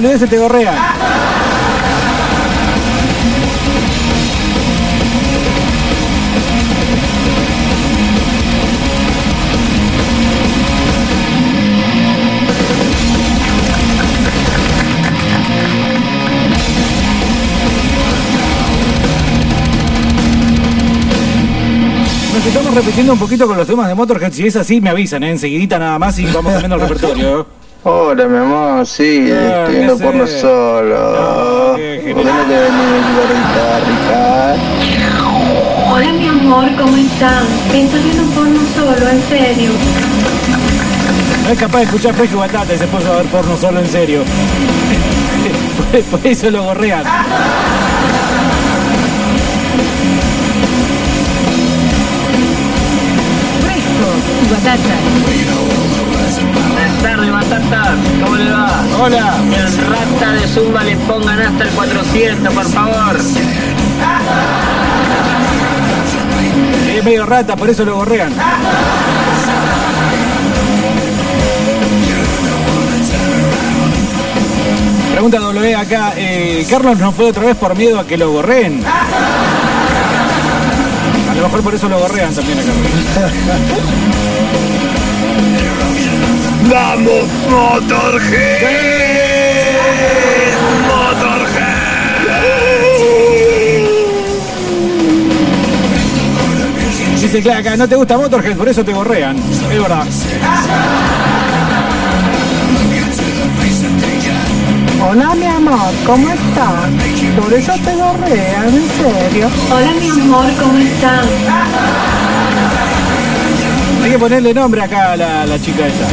boludeces te gorrean. Nos estamos repitiendo un poquito con los temas de Motorhead. Si es así, me avisan, ¿eh? enseguidita nada más y vamos cambiando el repertorio. Hola, mi amor, sí, estoy ¿qué viendo porno solo. No, qué ¿Por qué no te venís, gordita rica? Hola mi amor, ¿cómo están? ¿Estás viendo porno solo? ¿En serio? No es capaz de escuchar Fresco y Batata y se puso a ver porno solo en serio. por, por eso lo gorrean. Fresco y batata. Buenas tardes, batatas. ¿Cómo le va? Hola. El rata de Zumba le pongan hasta el 400, por favor. Es medio rata, por eso lo gorrean. Pregunta W acá, eh, Carlos no fue otra vez por miedo a que lo gorreen. A lo mejor por eso lo gorrean también a Carlos. ¡Vamos, Motorhead! Dice claro, acá no te gusta Motorhead, por eso te gorrean. Es verdad. Hola mi amor, ¿cómo estás? Por eso te gorrean, en serio. Hola mi amor, ¿cómo están? Hay que ponerle nombre acá a la, chica esta.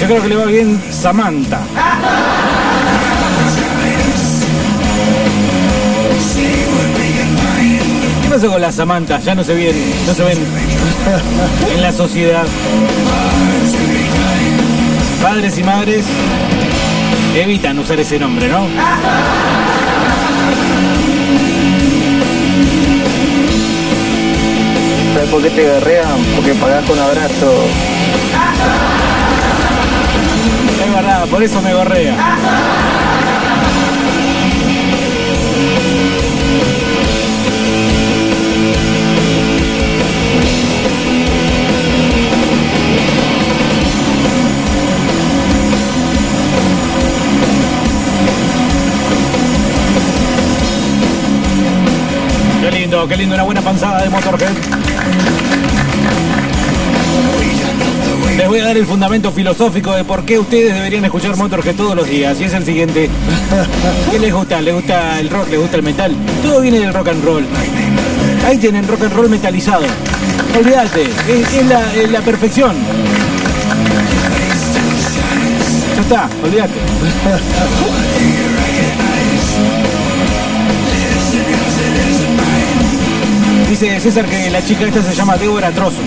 Yo creo que le va bien Samantha. ¿Qué pasó con las Samantha? Ya no se ven, no se ven en la sociedad. Padres y madres evitan usar ese nombre, ¿no? ¿Sabes por qué te guerrean? Porque pagás con abrazo. Es verdad, por eso me gorrea. Lindo, qué lindo, una buena panzada de Motorhead. Les voy a dar el fundamento filosófico de por qué ustedes deberían escuchar Motorhead todos los días. Y es el siguiente. ¿Qué les gusta? ¿Les gusta el rock? ¿Les gusta el metal? Todo viene del rock and roll. Ahí tienen rock and roll metalizado. Olvídate, es, es la, es la perfección. Ya está, olvídate. Dice César que la chica esta se llama Débora Trozo.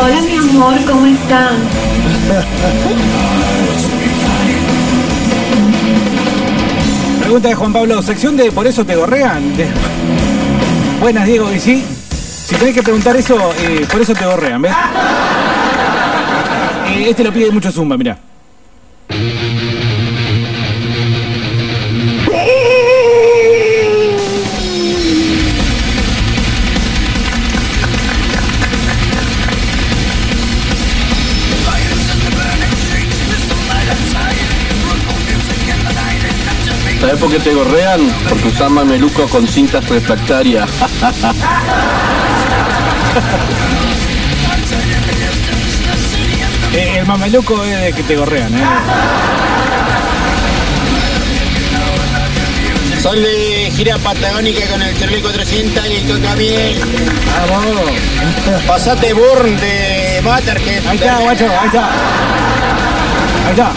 Hola mi amor, ¿cómo están? Pregunta de Juan Pablo, sección de por eso te gorrean. De- Buenas, Diego, y sí. Si tenés que preguntar eso, eh, por eso te gorrean, ¿ves? Eh, este lo pide mucho Zumba, mirá. ¿Sabes por qué te gorrean? Porque usás mameluco con cintas refractarias. Eh, el mameluco es de que te gorrean, ¿eh? Son de gira patagónica con el Chevrolet 400 y el Tocamiel. Vamos. Pasate Burn de Motorhead. Ahí está, guacho, ahí está. Ahí está.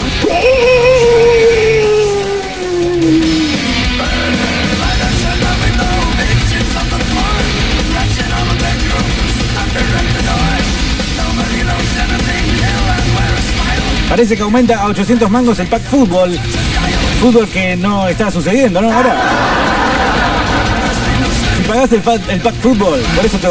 Parece que aumenta a 800 mangos el pack fútbol. Fútbol que no está sucediendo, ¿no? Ahora. Si pagaste el, pack fútbol, por eso te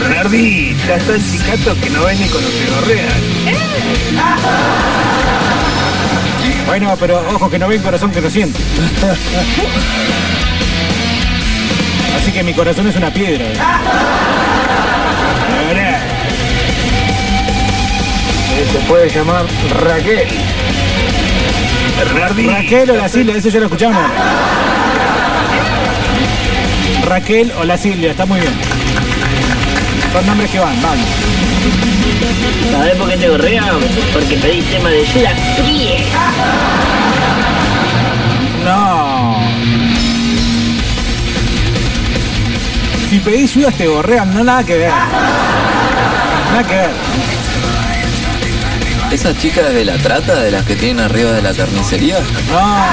gorrean. Ya están chicatos que no ven ni con los que gorrean. Bueno, pero ojo que no ven, corazón que no siente. Así que mi corazón es una piedra. Ahora, Se puede llamar Raquel. Raquel o la Silvia, eso ya lo escuchamos. Raquel o la Silvia, está muy bien. Son nombres que van, van. ¿Sabés por qué te gorrean? Porque pedí tema de Judas Priest. No. Si pedís Judas te gorrean, no nada que ver. Nada que ver. ¿Esa chica es de la trata, de las que tienen arriba de la carnicería? No.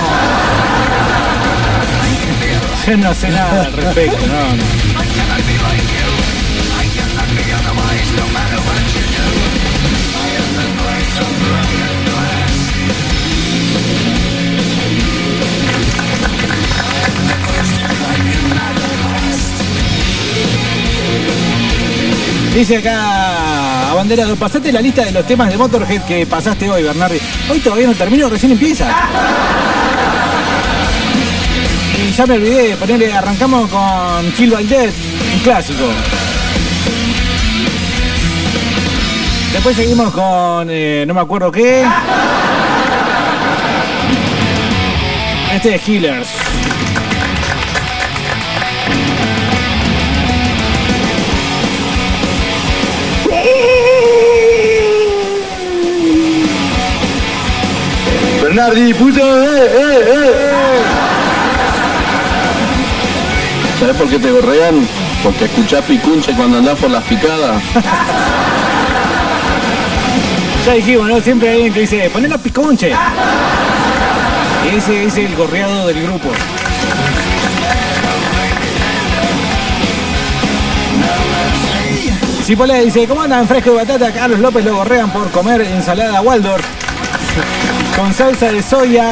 Yo no sé nada al respecto, no, no. Dice acá, abanderado, pasate la lista de los temas de Motorhead que pasaste hoy, Bernardi. Hoy todavía no termino, recién empieza. Y ya me olvidé de ponerle, arrancamos con Kill by Death, un clásico. Después seguimos con, eh, no me acuerdo qué. Este es Killers. Bernardi, puto, eh, eh, eh. ¿Sabes por qué te gorrean? Porque escuchás picunche cuando andás por las picadas. Ya dijimos, ¿no? Siempre hay alguien que dice, poné la piconche. Ese es el gorreado del grupo. Cipolla dice, ¿cómo andan fresco de batata? Carlos López lo gorrean por comer ensalada Waldorf con salsa de soya.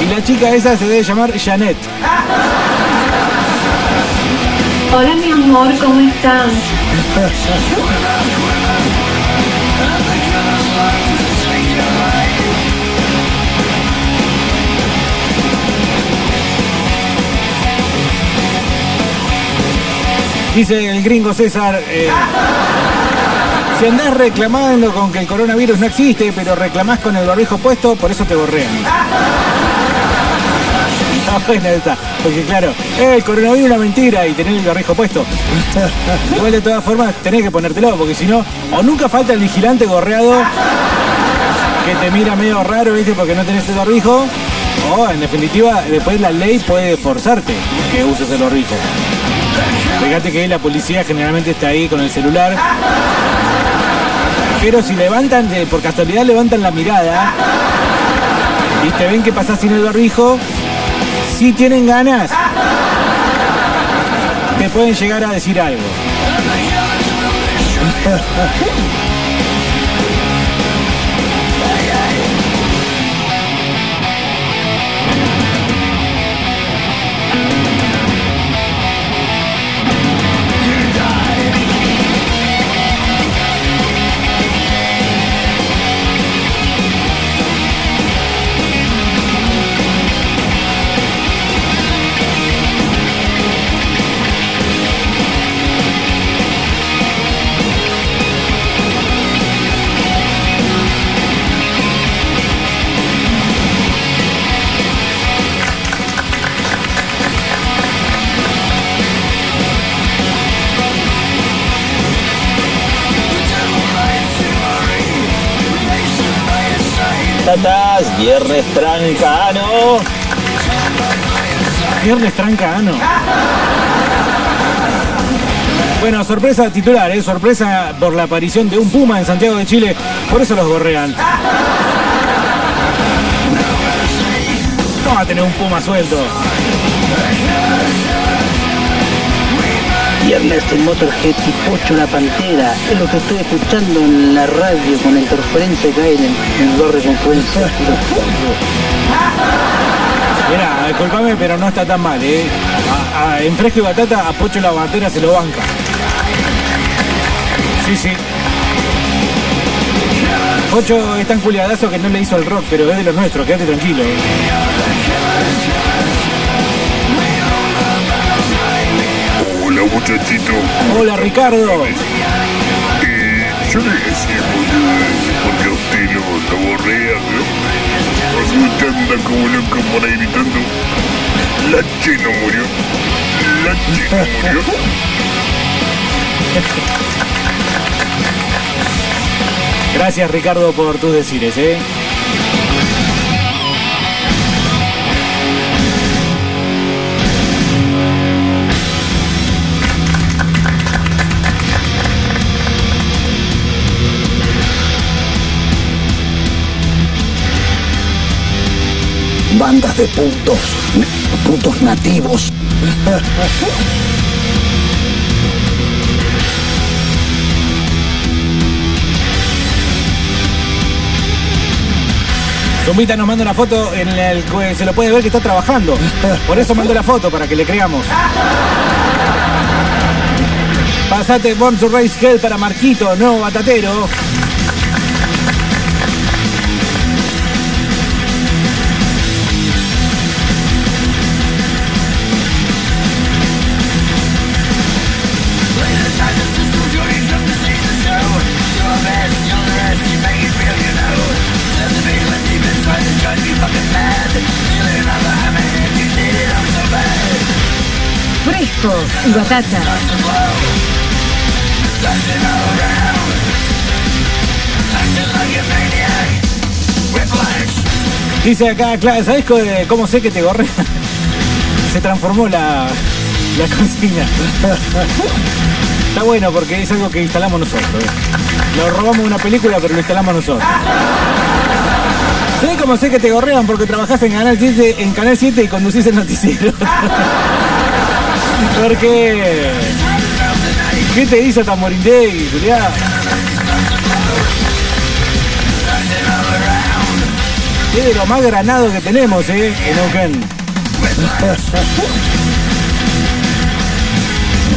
Y la chica esa se debe llamar Janet. Hola mi amor, ¿cómo están? Dice el gringo César, eh, si andás reclamando con que el coronavirus no existe, pero reclamás con el barbijo puesto, por eso te borrean. Está buena esa, porque claro, eh, el coronavirus es una mentira y tener el barbijo puesto. Igual de todas formas tenés que ponértelo, porque si no, o nunca falta el vigilante gorreado que te mira medio raro, ¿viste? Porque no tenés el barbijo. O en definitiva, después la ley puede forzarte que uses el barbijo. Fíjate que la policía generalmente está ahí con el celular. Pero si levantan, eh, por casualidad levantan la mirada. Y te ven que pasás sin el barbijo, si tienen ganas, te pueden llegar a decir algo. Tatas, viernes trancano. Viernes trancano. Bueno, sorpresa titular, ¿eh? sorpresa por la aparición de un puma en Santiago de Chile, por eso los gorrean. Vamos a tener un puma suelto. Viernes en Motorhead y Pocho la Pantera. Es lo que estoy escuchando en la radio con interferencia que hay en el, barrio Confluencia. Mira, disculpame, pero no está tan mal, ¿eh? A- a- en fresco y batata, a Pocho la batera se lo banca. Sí, sí. Ocho es tan culiadazo que no le hizo el rock, pero es de los nuestros, quédate tranquilo. Hola muchachito. Hola Ricardo. Eh, yo le decía porque a usted lo, lo borrea, ¿no? Resulta anda como loco por ahí gritando. La chino murió. La chino murió. Gracias Ricardo por tus decires, ¿eh? Bandas de putos, putos nativos. Zumbita nos manda una foto en el que se lo puede ver que está trabajando. Por eso mandó la foto, para que le creamos. Pasate Born to Race Hell para Marquito, no batatero. Batata. Dice acá, claro, ¿sabes cómo sé que te gorre? Se transformó la, la consigna. Está bueno porque es algo que instalamos nosotros. Lo robamos una película, pero lo instalamos nosotros. ¿Sabes cómo sé que te gorrean? Porque trabajás en Canal 7, en Canal 7 y conducís el noticiero. porque... ¿Qué te hizo Tamorindegui, Julián? Es de lo más granado que tenemos, ¿eh? En Neuquén.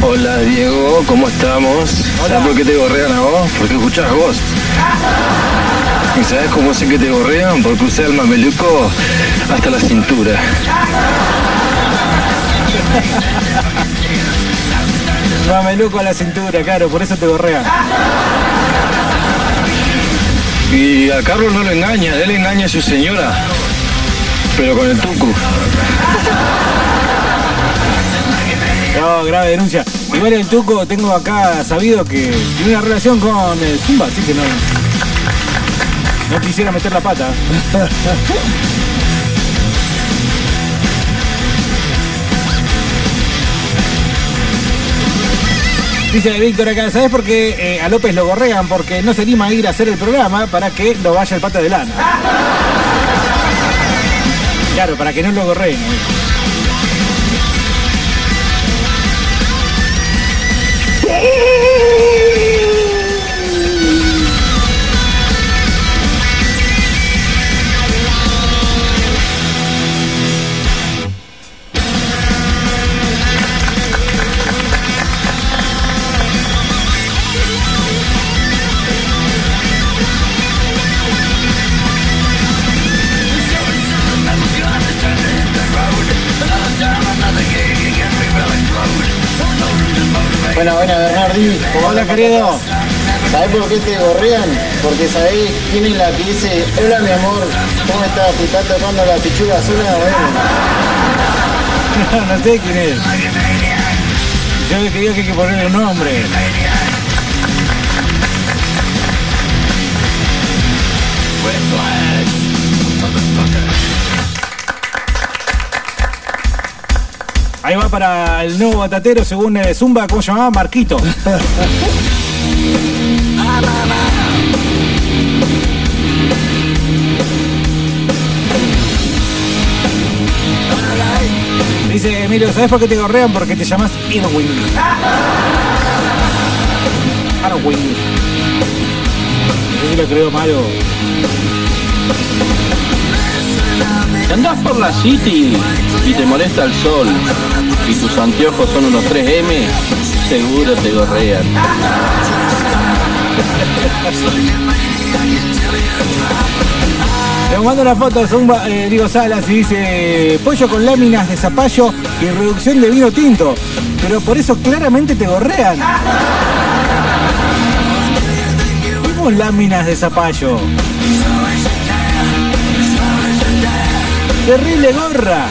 Hola Diego, ¿cómo estamos? ¿Sabes por qué te gorrean a vos? Porque escuchás vos. ¿Y sabes cómo sé que te gorrean? Porque usé el mameluco hasta la cintura. Mameluco a la cintura, claro, por eso te gorrean. Y a Carlos no lo engaña, él engaña a su señora. Pero con el tucu. No, grave denuncia. Igual el Tuco tengo acá sabido que tiene una relación con el Zumba, así que no. No quisiera meter la pata. Dice Víctor acá, ¿sabes por qué eh, a López lo gorrean? Porque no se anima a ir a hacer el programa para que lo vaya el pata de lana. Claro, para que no lo gorreen. ¿eh? Bueno, bueno, Bernardi. Hola, querido. ¿Sabés por qué te gorrean? Porque sabéis quién es la que dice, hola mi amor, ¿cómo estás? ¿Te está tocando la pichuga sola? Bueno. no sé quién es. Yo que digo que hay que ponerle un nombre. Ahí va para el nuevo batatero según eh, Zumba, ¿cómo se llamaba? Marquito. Dice Emilio, ¿sabes por qué te gorrean? Porque te llamas Irwin. Arwin. No sé si lo creo malo. Andás por la City y te molesta el sol y tus anteojos son unos 3M, seguro te gorrean. Le mando una foto Zumba, eh, Salas y dice pollo con láminas de zapallo y reducción de vino tinto. Pero por eso claramente te gorrean. ¿Cómo láminas de zapallo? Terrible gorra.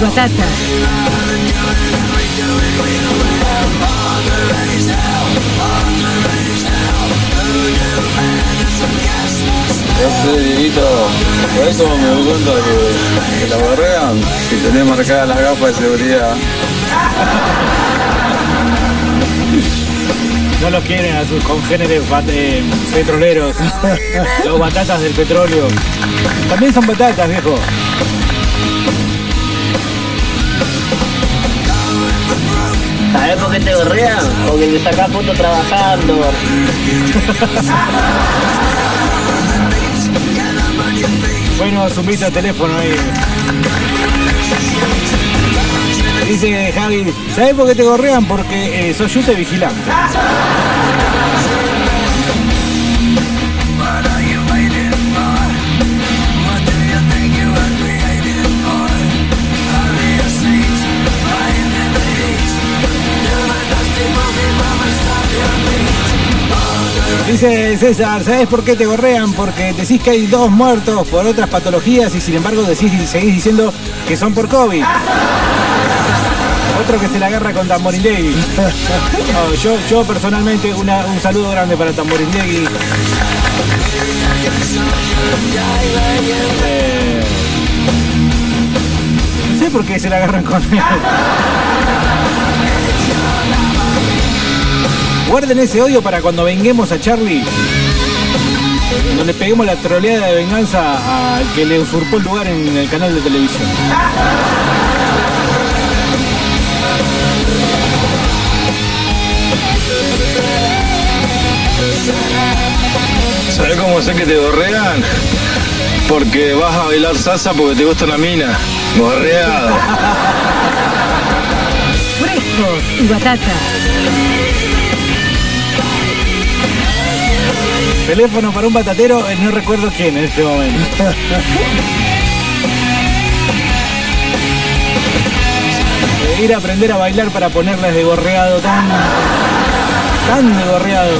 Batata. Yo sé, Dieguito, por eso me doy cuenta que, que la borrean si tenés marcadas las gafas de seguridad. No los quieren a sus congéneres eh, petroleros. Los batatas del petróleo. También son batatas, viejo. ¿Sabes por qué te gorrean? Porque le sacás foto trabajando. Bueno, Zumbita, teléfono ahí. Dice Javi, ¿sabes por qué te gorrean? Porque eh, sos yute vigilante. Dice César, ¿sabes por qué te gorrean? Porque decís que hay dos muertos por otras patologías y sin embargo decís y seguís diciendo que son por COVID. Otro que se la agarra con Tamborindegui. No, yo, yo personalmente una- un saludo grande para Tamborindegui. Eh, no sé por qué se la agarran con él. Guarden ese odio para cuando venguemos a Charlie. Cuando le peguemos la troleada de venganza al que le usurpó el lugar en el canal de televisión. ¿Sabes cómo sé que te gorrean? Porque vas a bailar salsa porque te gusta una mina. Gorreado. Fresco y batata. Teléfono para un batatero, eh, no recuerdo quién en este momento. Eh, Ir a aprender a bailar para ponerles de gorreado tan. tan de gorreado.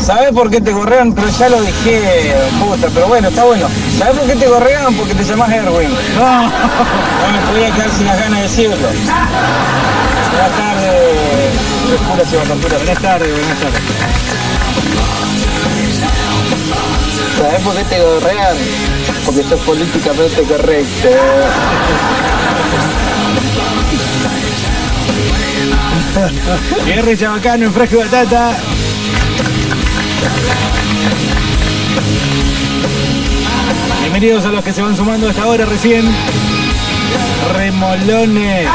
¿Sabes por qué te gorrean? Pero ya lo dije, puta, pero bueno, está bueno. ¿Sabes por qué te gorrean? Porque te llamas Erwin. No, no me podía quedar sin las ganas de decirlo. Buenas tardes. Buenas tardes, buenas tardes. ¿Sabes por qué te gorrean? Porque sos políticamente correcto. Guerre Chabacano en Fresco y Batata. Bienvenidos a los que se van sumando a esta hora recién. Remolones.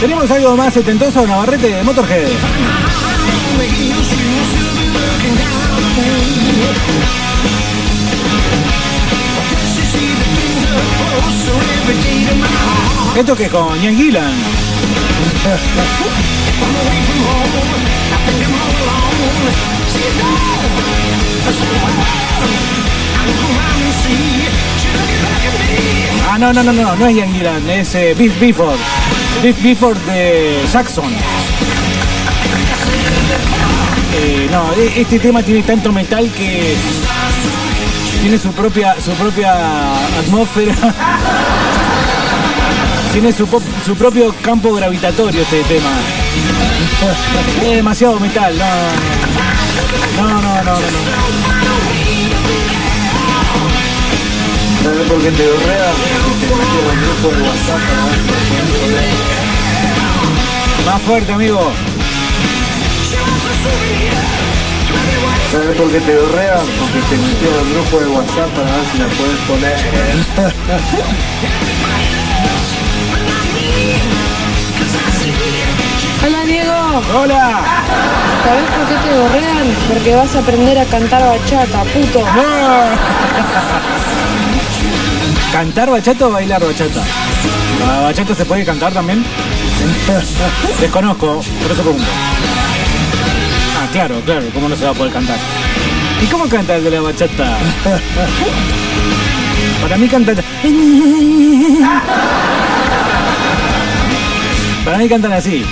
Tenemos algo más setentoso, Navarrete de Motorhead. Esto que es con Ian Gillan. Ah, no, no, no, no, no es Ian Gillan, es eh, Biff Bifford. Biff Bifford de Saxon. Eh, no, e- este tema tiene tanto metal que tiene su propia, su propia atmósfera. tiene su, su propio campo gravitatorio este tema. Es demasiado metal, no, no, no, no. no. ¿Sabes por qué te gorrean? Porque te metieron el grupo de WhatsApp para ver si lo pueden poner. Más fuerte, amigo. ¿Sabes por qué te gorrean? Porque te metieron el grupo de WhatsApp para ver si la puedes poner. Hola Diego, ¡Hola! ¿sabés por qué te gorrean? Porque vas a aprender a cantar bachata, puto. ¿Cantar bachata o bailar bachata? ¿La bachata se puede cantar también? Desconozco, por eso pregunto. Ah, claro, claro, ¿cómo no se va a poder cantar? ¿Y cómo canta el de la bachata? Para mí canta... Para mí cantan así.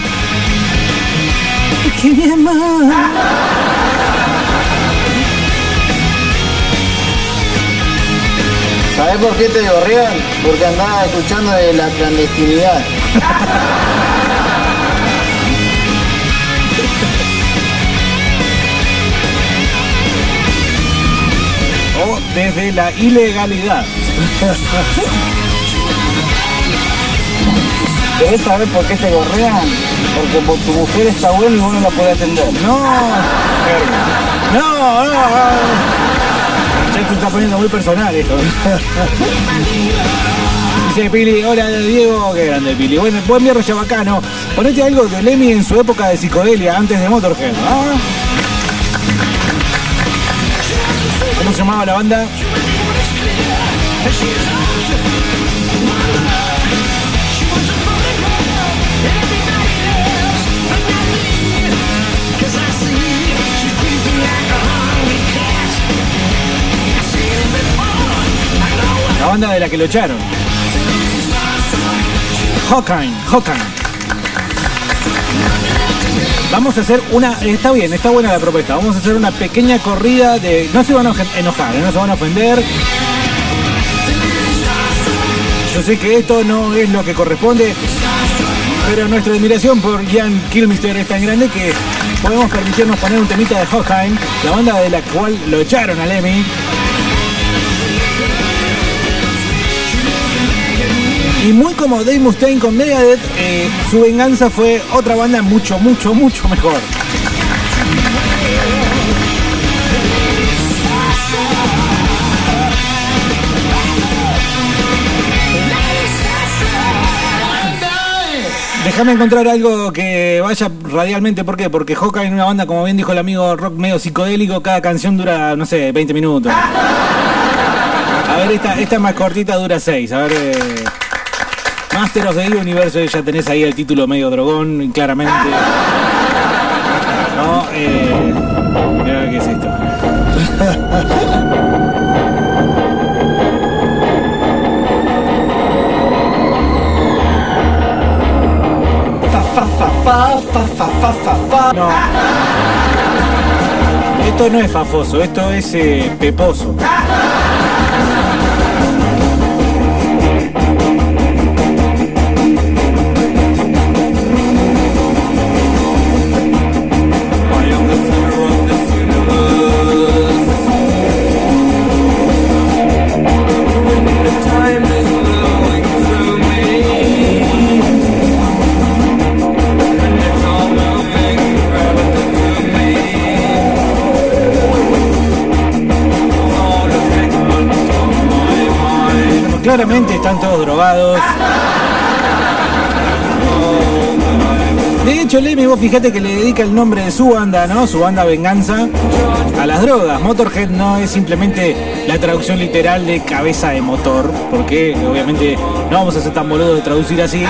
Que mi amor. ¿Sabés por qué te gorrean? Porque andaba escuchando de la clandestinidad. O desde la ilegalidad. ¿Querés saber por qué te gorrean? Porque por tu mujer está buena y vos no la podés atender. No, no, no, no. Te está poniendo muy personal esto. Dice Pili, hola Diego, qué grande Pili. Bueno, buen viernes chabacano. Ponete algo de Lemmy en su época de psicodelia, antes de Motorhead. ¿Cómo se llamaba la banda? Banda de la que lo echaron. Hawkeye, Hawkeye. Vamos a hacer una. Está bien, está buena la propuesta. Vamos a hacer una pequeña corrida de. No se van a enojar, ¿eh? no se van a ofender. Yo sé que esto no es lo que corresponde, pero nuestra admiración por Ian Kilmister es tan grande que podemos permitirnos poner un temita de Hawkeye, la banda de la cual lo echaron a Lemmy. Y muy como Dave Mustaine con Megadeth, eh, su venganza fue otra banda mucho, mucho, mucho mejor. Déjame encontrar algo que vaya radialmente. ¿Por qué? Porque Hawkeye en una banda, como bien dijo el amigo, rock medio psicodélico, cada canción dura, no sé, 20 minutos. A ver, esta, esta más cortita dura 6. A ver. eh, Master of the Universe, ya tenés ahí el título medio drogón, claramente. No, eh. Mirá qué es esto. No. Esto no es fafoso, esto es eh, peposo. Claramente están todos drogados. De hecho, Lemmy, vos fíjate que le dedica el nombre de su banda, ¿no? Su banda Venganza, a las drogas. Motorhead no es simplemente la traducción literal de cabeza de motor, porque obviamente no vamos a ser tan boludos de traducir así.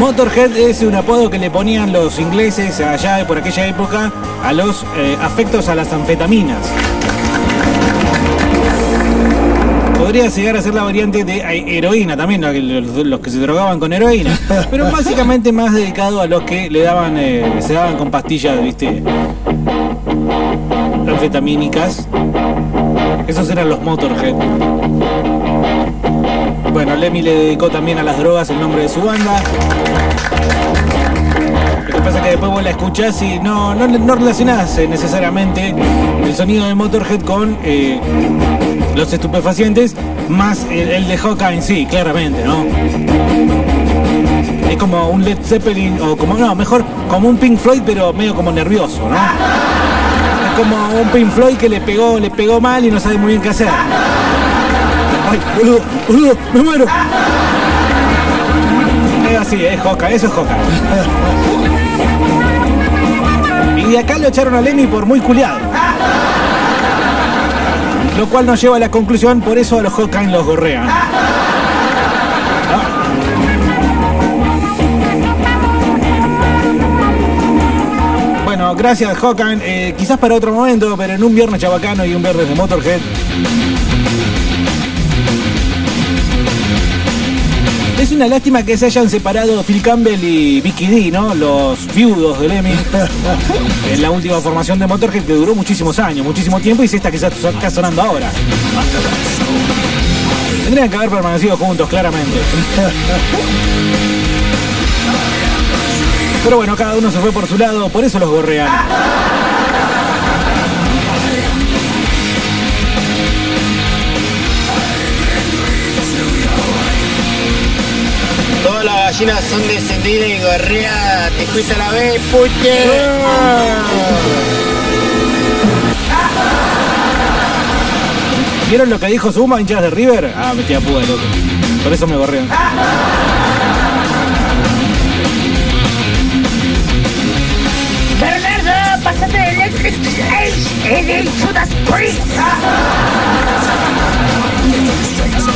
Motorhead es un apodo que le ponían los ingleses allá por aquella época a los eh, afectos a las anfetaminas. Podría llegar a ser la variante de eh, heroína también, los que se drogaban con heroína. Pero básicamente más dedicado a los que le daban, eh, se daban con pastillas, viste, anfetamínicas. Esos eran los Motorhead. Bueno, Lemmy le dedicó también a las drogas el nombre de su banda. Lo que pasa es que después vos la escuchás y no, no, no relacionás eh, necesariamente el sonido de Motorhead con eh, los estupefacientes, más el, de Hawkeye en sí, claramente, ¿no? Es como un Led Zeppelin, o como, no, mejor, como un Pink Floyd, pero medio como nervioso, ¿no? Es como un Pink Floyd que le pegó, le pegó mal y no sabe muy bien qué hacer. Ay, boludo, boludo, me muero. Es así, es Hawkeye, eso es Hawkeye. Y acá lo echaron a Lemmy por muy culiado. Lo cual nos lleva a la conclusión, por eso a los Hawkeye los gorrean. Bueno, gracias Hawkeye. Eh, quizás para otro momento, pero en un viernes chabacano y un viernes de Motorhead. Es una lástima que se hayan separado Phil Campbell y Vicky D, ¿no? Los viudos de Lemmy. en la última formación de Motorhead que duró muchísimos años, muchísimo tiempo y es esta que ya está sonando ahora. Tendrían que haber permanecido juntos, claramente. Pero bueno, cada uno se fue por su lado, por eso los gorrean. Gallinas son descendidas y gorreadas. Te fuiste a la vez, puche. ¿Vieron lo que dijo Zuma, hinchas de River? Ah, me tía pude, loco. Por eso me gorrean. Bernardo, pásate de Electric Age en el Judas Priest.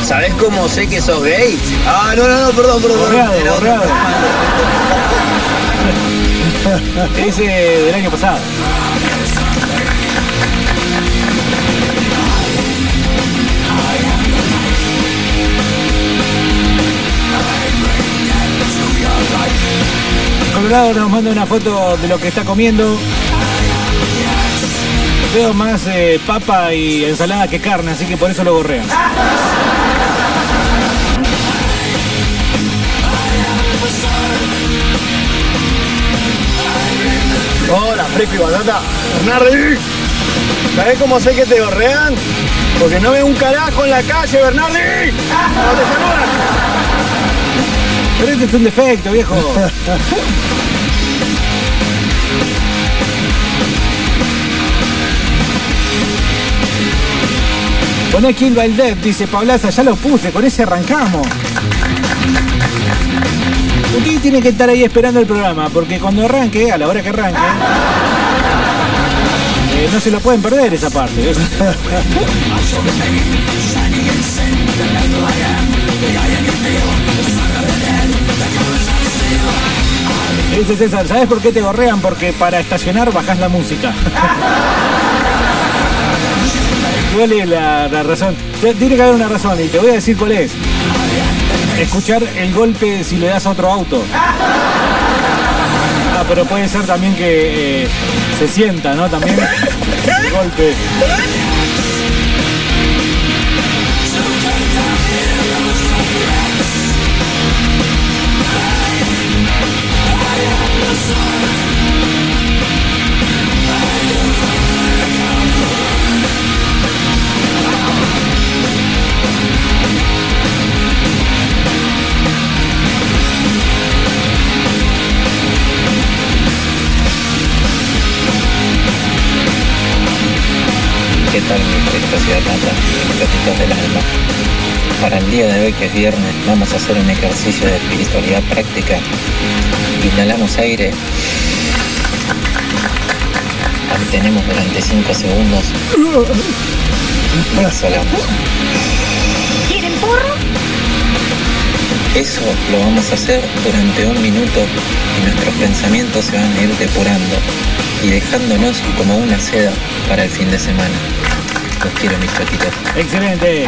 ¿Sabes cómo sé que sos gay? Ah, no, no, no, perdón, perdón. Borreado, Era otra borreado. Ese del año pasado. Colorado nos manda una foto de lo que está comiendo. Veo más eh, papa y ensalada que carne, así que por eso lo gorrean. Y batata. Bernardi. ¿Sabés cómo sé que te gorrean? Porque no veo un carajo en la calle, Bernardi. No te saludan. Pero este es un defecto, viejo. Poné Kill by Death, dice Pablaza, ya lo puse, con ese arrancamos. Usted tiene que estar ahí esperando el programa, porque cuando arranque, a la hora que arranque, eh, no se lo pueden perder esa parte. Dice César, ¿sabes por qué te gorrean? Porque para estacionar bajás la música. ¿Cuál es la, razón? Tiene que haber una razón y te voy a decir cuál es. Escuchar el golpe si le das a otro auto. Ah, pero puede ser también que eh, se sienta, ¿no? También el golpe. Gatitos del alma? Para el día de hoy que es viernes vamos a hacer un ejercicio de espiritualidad práctica. Inhalamos aire. Mantenemos durante 5 segundos. Y exhalamos. ¿Quieren porro? Eso lo vamos a hacer durante un minuto y nuestros pensamientos se van a ir depurando y dejándonos como una seda para el fin de semana. Quiero mis choquitos. Excelente.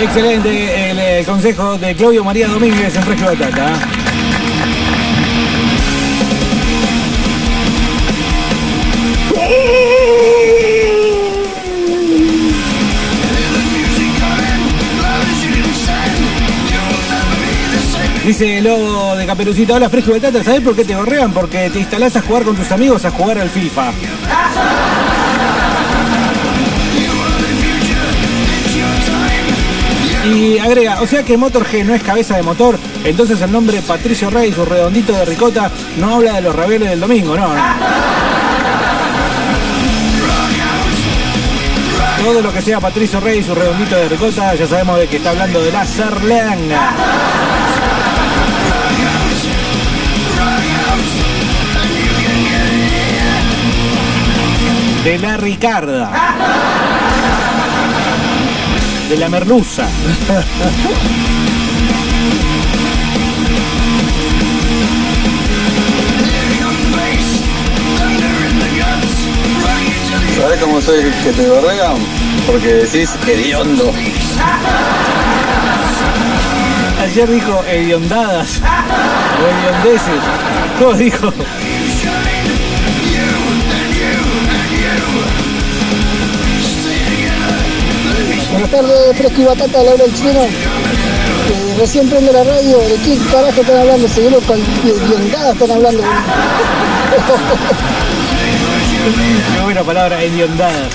Excelente el, eh, consejo de Claudio María Domínguez en Fresco Batata. Dice el lobo de Caperucita, hola Fresco de Tata, ¿sabés por qué te gorrean? Porque te instalás a jugar con tus amigos a jugar al FIFA. Y agrega, o sea que Motor G no es cabeza de motor, entonces el nombre Patricio Rey, su redondito de ricota, no habla de los rebeldes del domingo, no, no. Todo lo que sea Patricio Rey y su redondito de ricota, ya sabemos de que está hablando de la Sarlanga. De la Ricarda. De la Merluza. ¿Sabes cómo soy que te gorrean? Porque decís hediondo. Ayer dijo hediondadas o hediondeces. ¿Cómo dijo? Buenas tardes, Fresco y Batata, le habla el chino. Eh, recién prende la radio, ¿de qué carajo están hablando? Seguro con hediondadas están hablando. Qué buena palabra, hediondadas.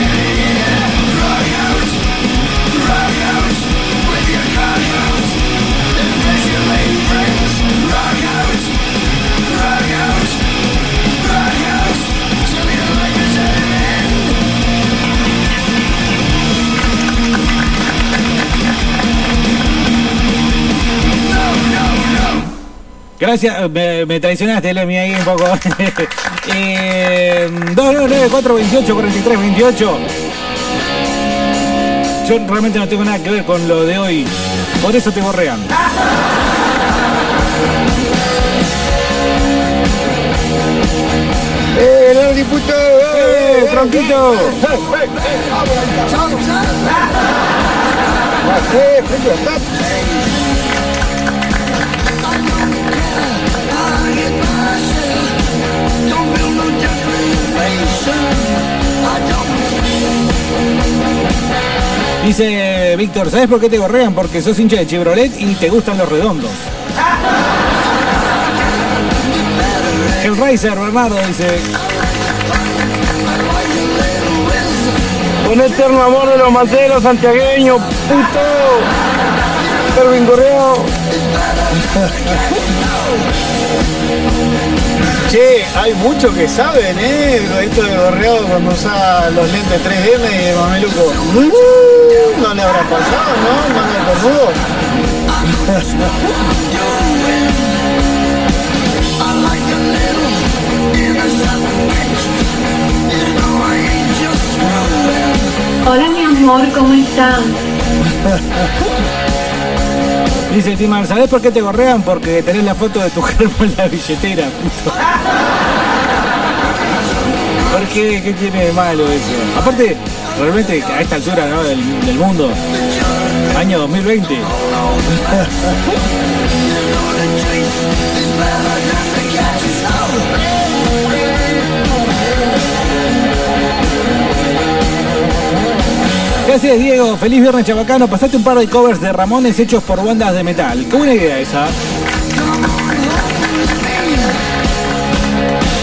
Gracias, me, me traicionaste, Lemmy, ahí un poco. eh, 299 428 43 28. Yo realmente no tengo nada que ver con lo de hoy. Por eso te borrean. ¡Eh, el diputado! ¡Eh, tronquito! ¡Eh, Dice Víctor, ¿sabes por qué te gorrean? Porque sos hincha de Chevrolet y te gustan los redondos. El Racer, Bernardo, dice. Un eterno amor de los manteros santiagueños, puto. Pervin Correo. Che, hay muchos que saben, ¿eh? Esto de gorreado cuando usa los lentes 3M y de mameluco. Uh, no le habrá pasado, ¿no? De cornudo. Hola mi amor, ¿cómo están? Dice Timar, ¿sabés por qué te gorrean? Porque tenés la foto de tu germo en la billetera, puto. ¿Por qué? ¿Qué tiene de malo eso? Aparte, realmente a esta altura ¿no? del mundo, año 2020. Gracias Diego, feliz viernes chabacano. Pasaste un par de covers de Ramones hechos por bandas de metal. Qué buena idea esa.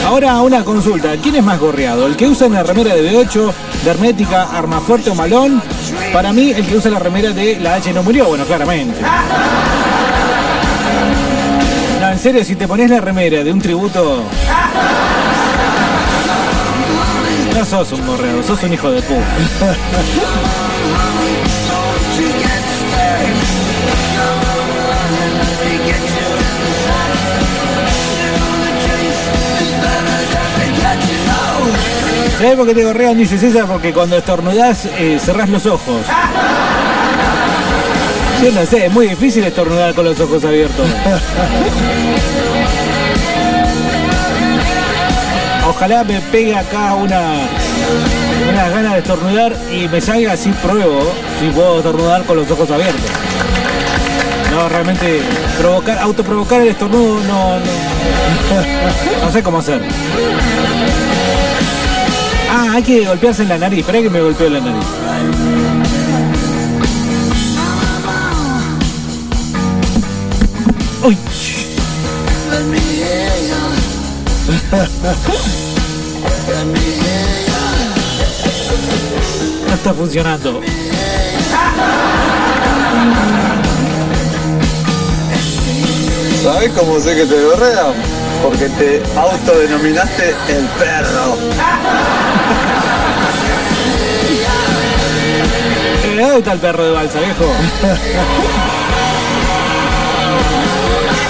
Ahora una consulta, ¿quién es más gorreado? ¿El que usa una remera de B8, de Hermética, Armafuerte o Malón? Para mí, el que usa la remera de La H no murió, bueno, claramente. No, en serio, si te pones la remera de un tributo... No sos un gorreado, sos un hijo de puta. ¿Sabes por qué te gorrean? Dice César, porque cuando estornudás eh, cerrás los ojos. Yo no sé, es muy difícil estornudar con los ojos abiertos. Ojalá me pegue acá una, una gana de estornudar y me salga así pruebo si puedo estornudar con los ojos abiertos. No, realmente provocar, autoprovocar el estornudo no, no, no sé cómo hacer. Ah, hay que golpearse en la nariz. Espera que me golpeo en la nariz. Uy. está funcionando. ¿Sabes cómo sé que te gorrean? Porque te autodenominaste el perro. ¿Dónde está el perro de balsa, viejo?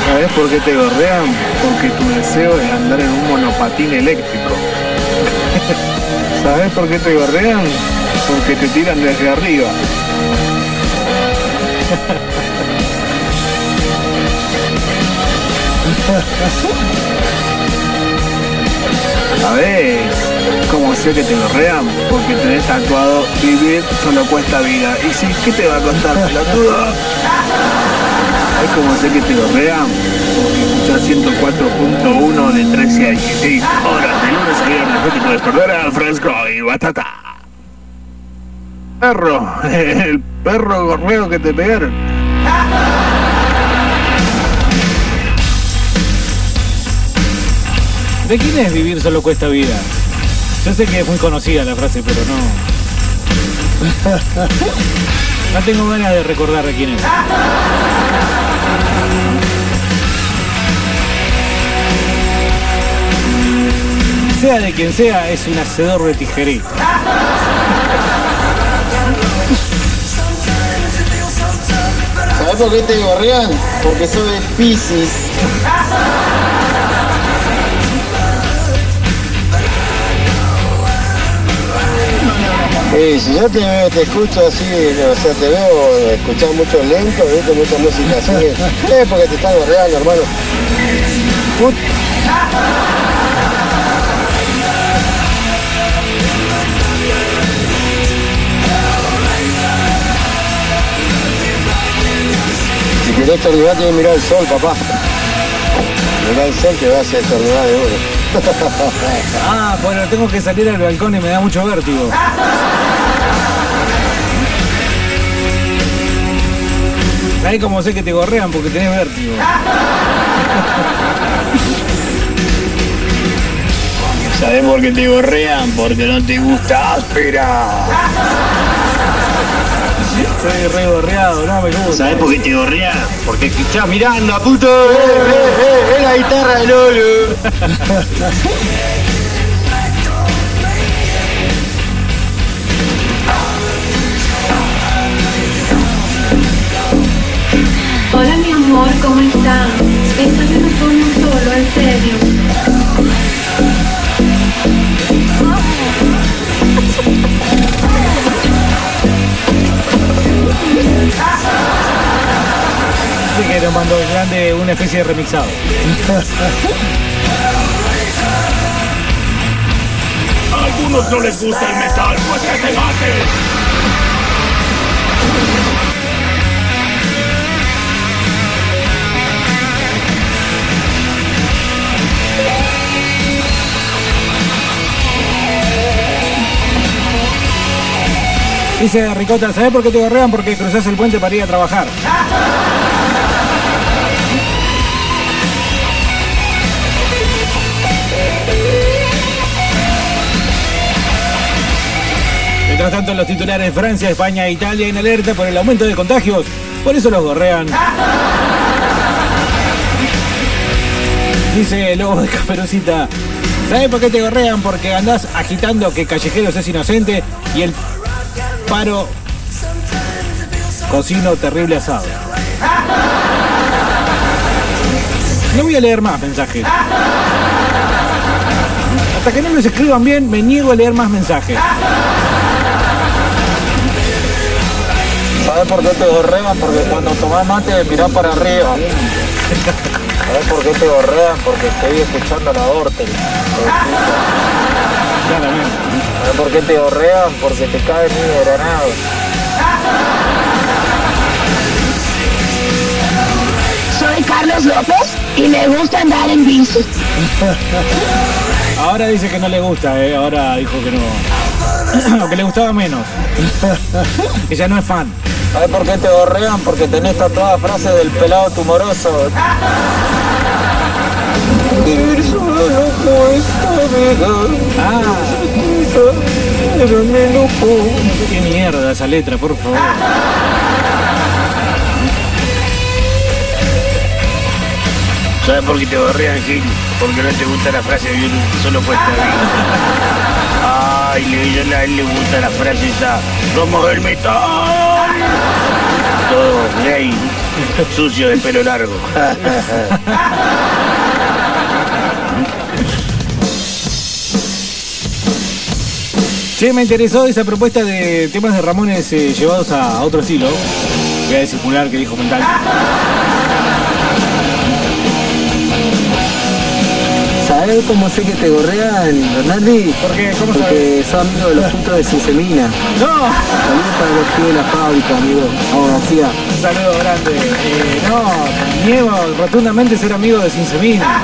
¿Sabes por qué te gorrean? Porque tu deseo es andar en un monopatín eléctrico. ¿Sabes por qué te gorrean? Porque te tiran desde arriba. ¿Sabes cómo sé que te gorrean? Porque tenés tatuado vivir solo cuesta vida. Y si, ¿qué te va a costar, pelotudo? ¿Sabes cómo sé que te gorrean? Porque escuchás 104.1 de 13 a 16 horas de lunes a viernes. No te puedes perder a Fresco y Batata. Perro, el perro gorreo que te pegaron. ¿De quién es vivir solo cuesta vida? Yo sé que es muy conocida la frase, pero no. No tengo ganas de recordar de quién es. Sea de quien sea, es un hacedor de tijerita. ¿Sabes por qué te gorrean? Porque soy de Pisces. Eh, si yo te, veo- te escucho así, o sea, te veo escuchar mucho lento, ¿viste? mucha música así, es porque te están gorreando, hermano. Put- Si querés estornudar, tienes que mirar el sol, papá. Mirá el sol que va a hacer estornudar de uno. Ah, bueno, tengo que salir al balcón y me da mucho vértigo. ¿Sabes cómo sé que te gorrean? Porque tenés vértigo. ¿Sabes por qué te gorrean? Porque no te gusta áspera. Soy re gorreado, no me gusta. ¿Sabes por qué te gorrean? Porque escuchás Miranda, puto. ¡Eh, eh, eh! ¡Es la guitarra de Lolo! Hola mi amor, ¿cómo estás? Esta vez no fue uno solo, en serio. Así que nos mandó el grande una especie de remixado. A algunos no les gusta el metal, pues que se maten. Dice Ricota, ¿sabes por qué te gorrean? Porque cruzás el puente para ir a trabajar. Mientras tanto, los titulares Francia, España e Italia en alerta por el aumento de contagios. Por eso los gorrean. Dice Lobo de Caperucita. ¿Sabes por qué te gorrean? Porque andás agitando que Callejeros es inocente y el paro cocino terrible asado. No voy a leer más mensajes. Hasta que no los escriban bien, me niego a leer más mensajes. ¿Sabes por qué te gorrean? Porque cuando tomás mate mirás para arriba. ¿Sabes por qué te gorrean? Porque estoy escuchando la Ortel. ¿Sabes por qué te gorrean? Porque te cae mi granado. Soy Carlos López y me gusta andar en bici. Ahora dice que no le gusta, ¿eh? ahora dijo que no. que le gustaba menos. ya no es fan. ¿Sabes por qué te gorrean? Porque tenés tatuadas frases del pelado tumoroso. Vida. Ah. Qué mierda esa letra, por favor. ¿Sabes por qué te borrean, Gil? Porque no te gusta la frase de un solo cuesta vida. Ay, le, a él le gusta la frase esa. Somos el metal. Todo gay, sucio de pelo largo. Che, me interesó esa propuesta de temas de Ramones eh, llevados a otro estilo. Voy a disimular que dijo mental. ¿Sabes cómo sé que te gorrean, Bernardi? ¿Por qué? ¿Cómo Porque son amigos de los putos de Cinsemina. ¡No! Saludos para los pibes de la fábrica, amigo. Abogacía. Un saludo grande. Eh, no, niego rotundamente ser amigo de Cinsemina.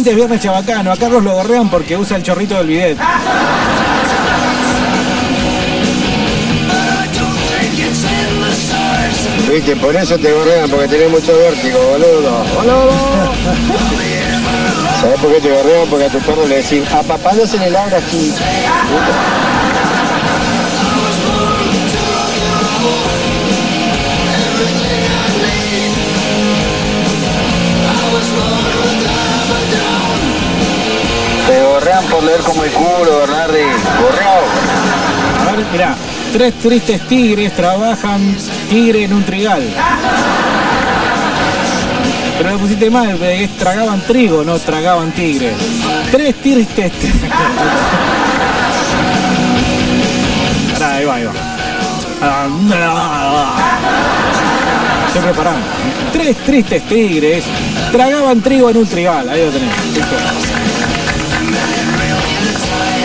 Dice Lube, aguante es viernes chabacano. A Carlos lo gorrean porque usa el chorrito del bidet. Viste, por eso te gorrean, porque tenés mucho vértigo, boludo. Boludo. ¿Sabés por qué te gorrean? Porque a tu perro le decís, a papá no se le ladra aquí. Te gorrean por leer como el culo, Bernardi. Gorreado. A ver, mirá. Tres tristes tigres trabajan tigre en un trigal. Pero lo pusiste mal, es tragaban trigo, no tragaban tigre. Tres tristes. Pará, ahí va, ahí va. Estoy preparando. Tres tristes tigres tragaban trigo en un trigal. Ahí lo tenés.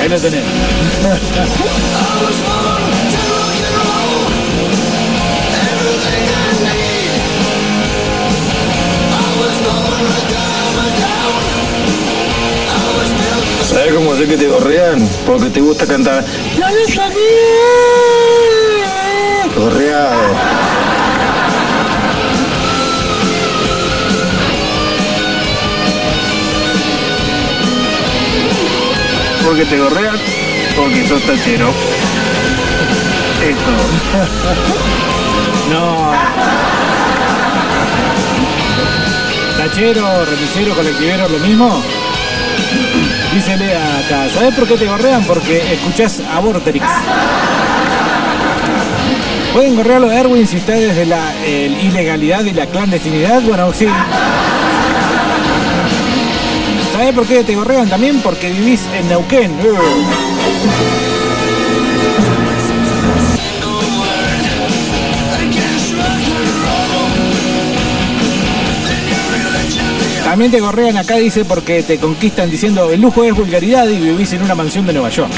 Ahí lo tenés. ¿Sabes cómo sé que te gorrean? Porque te gusta cantar. ¡Ya lo sabía! Gorreado. ¿Por qué te gorrean? Porque sos tachero. Eso. No. Tachero, remisero, colectivero, lo mismo. Dice Lea acá, ¿sabes por qué te gorrean? Porque escuchás a Vorterix. ¿Pueden gorrearlo a Erwin si está desde la ilegalidad y la clandestinidad? Bueno, sí. ¿Sabes por qué te gorrean también? Porque vivís en Neuquén. También te gorrean acá, dice, porque te conquistan diciendo el lujo es vulgaridad y vivís en una mansión de Nueva York.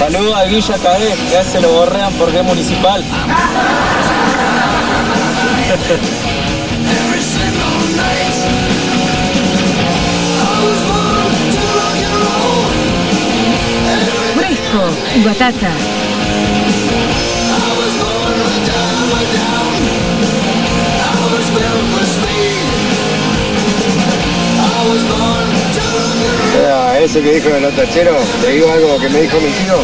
Saludos a Guilla Cadet, que se lo borrean porque es municipal. batata. Era ese que dijo de los tacheros, te digo algo que me dijo mi tío.